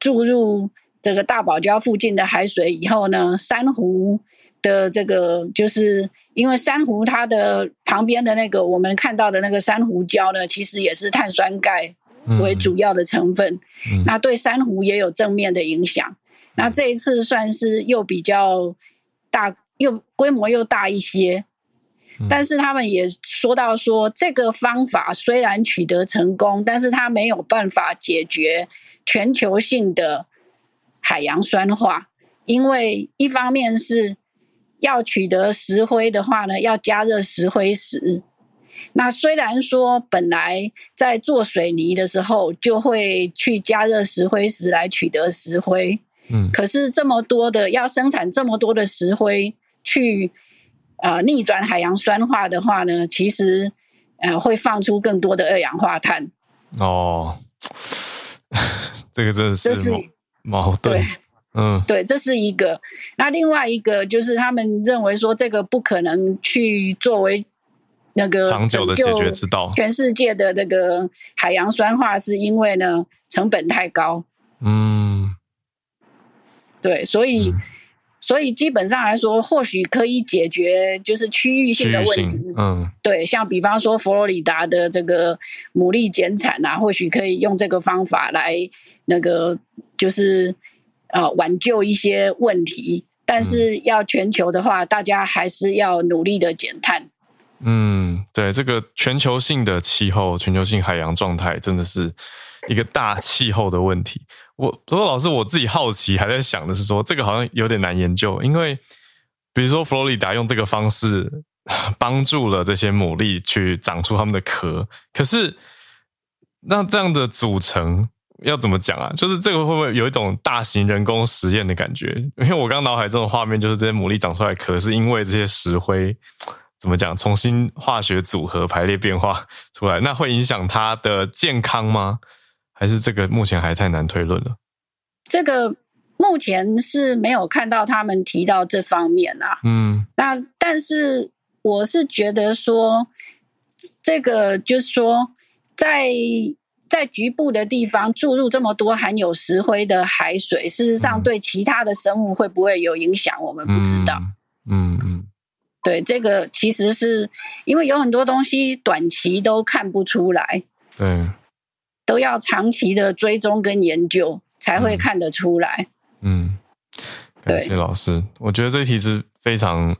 注入这个大堡礁附近的海水以后呢，珊瑚的这个就是因为珊瑚它的旁边的那个我们看到的那个珊瑚礁呢，其实也是碳酸钙为主要的成分，嗯、那对珊瑚也有正面的影响。嗯、那这一次算是又比较大，又规模又大一些。但是他们也说到说，这个方法虽然取得成功，但是它没有办法解决全球性的海洋酸化，因为一方面是要取得石灰的话呢，要加热石灰石。那虽然说本来在做水泥的时候就会去加热石灰石来取得石灰，嗯，可是这么多的要生产这么多的石灰去。呃，逆转海洋酸化的话呢，其实呃会放出更多的二氧化碳。哦，这个真的是，这是矛盾。对，嗯，对，这是一个。那另外一个就是他们认为说，这个不可能去作为那个长久的解决之道。全世界的这个海洋酸化是因为呢成本太高。嗯，对，所以。嗯所以基本上来说，或许可以解决就是区域性的问题。嗯，对，像比方说佛罗里达的这个牡蛎减产啊，或许可以用这个方法来那个就是呃挽救一些问题。但是要全球的话，大家还是要努力的减碳。嗯，对，这个全球性的气候、全球性海洋状态，真的是一个大气候的问题。我不过老师，我自己好奇，还在想的是说，这个好像有点难研究，因为比如说佛罗里达用这个方式帮助了这些牡蛎去长出它们的壳，可是那这样的组成要怎么讲啊？就是这个会不会有一种大型人工实验的感觉？因为我刚脑海中的画面就是这些牡蛎长出来壳是因为这些石灰怎么讲，重新化学组合排列变化 出来，那会影响它的健康吗？还是这个目前还太难推论了。这个目前是没有看到他们提到这方面啊。嗯，那但是我是觉得说，这个就是说，在在局部的地方注入这么多含有石灰的海水，事实上对其他的生物会不会有影响？我们不知道。嗯嗯，嗯对，这个其实是因为有很多东西短期都看不出来。对。都要长期的追踪跟研究才会看得出来。嗯，感谢老师。我觉得这题是非常，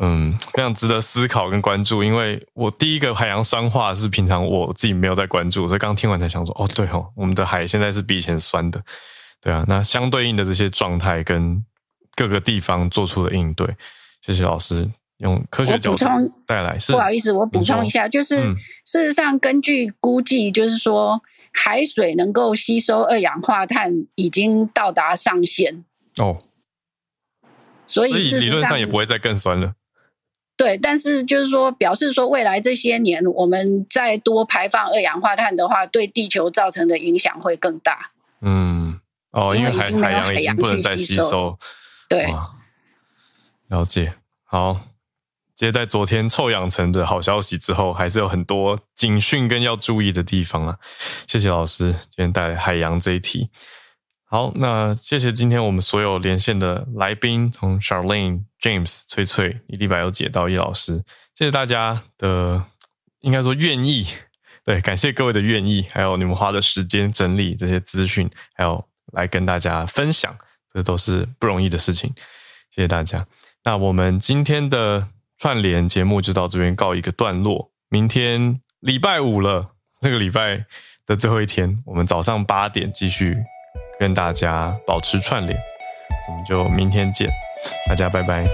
嗯，非常值得思考跟关注。因为我第一个海洋酸化是平常我自己没有在关注，所以刚听完才想说，哦，对哦，我们的海现在是比以前酸的。对啊，那相对应的这些状态跟各个地方做出的应对，谢谢老师。用科学角度带来是，不好意思，我补充一下，就是、嗯、事实上根据估计，就是说海水能够吸收二氧化碳已经到达上限哦，所以理论上也不会再更酸了。对，但是就是说表示说未来这些年我们再多排放二氧化碳的话，对地球造成的影响会更大。嗯，哦，因为海海洋已经不能再吸收，对，了解，好。接在昨天臭氧层的好消息之后，还是有很多警讯跟要注意的地方啊。谢谢老师今天带来海洋这一题。好，那谢谢今天我们所有连线的来宾，从 Charlene、James、翠翠、李立白有解到叶老师，谢谢大家的应该说愿意，对，感谢各位的愿意，还有你们花的时间整理这些资讯，还有来跟大家分享，这都是不容易的事情。谢谢大家。那我们今天的。串联节目就到这边告一个段落，明天礼拜五了，这个礼拜的最后一天，我们早上八点继续跟大家保持串联，我们就明天见，大家拜拜。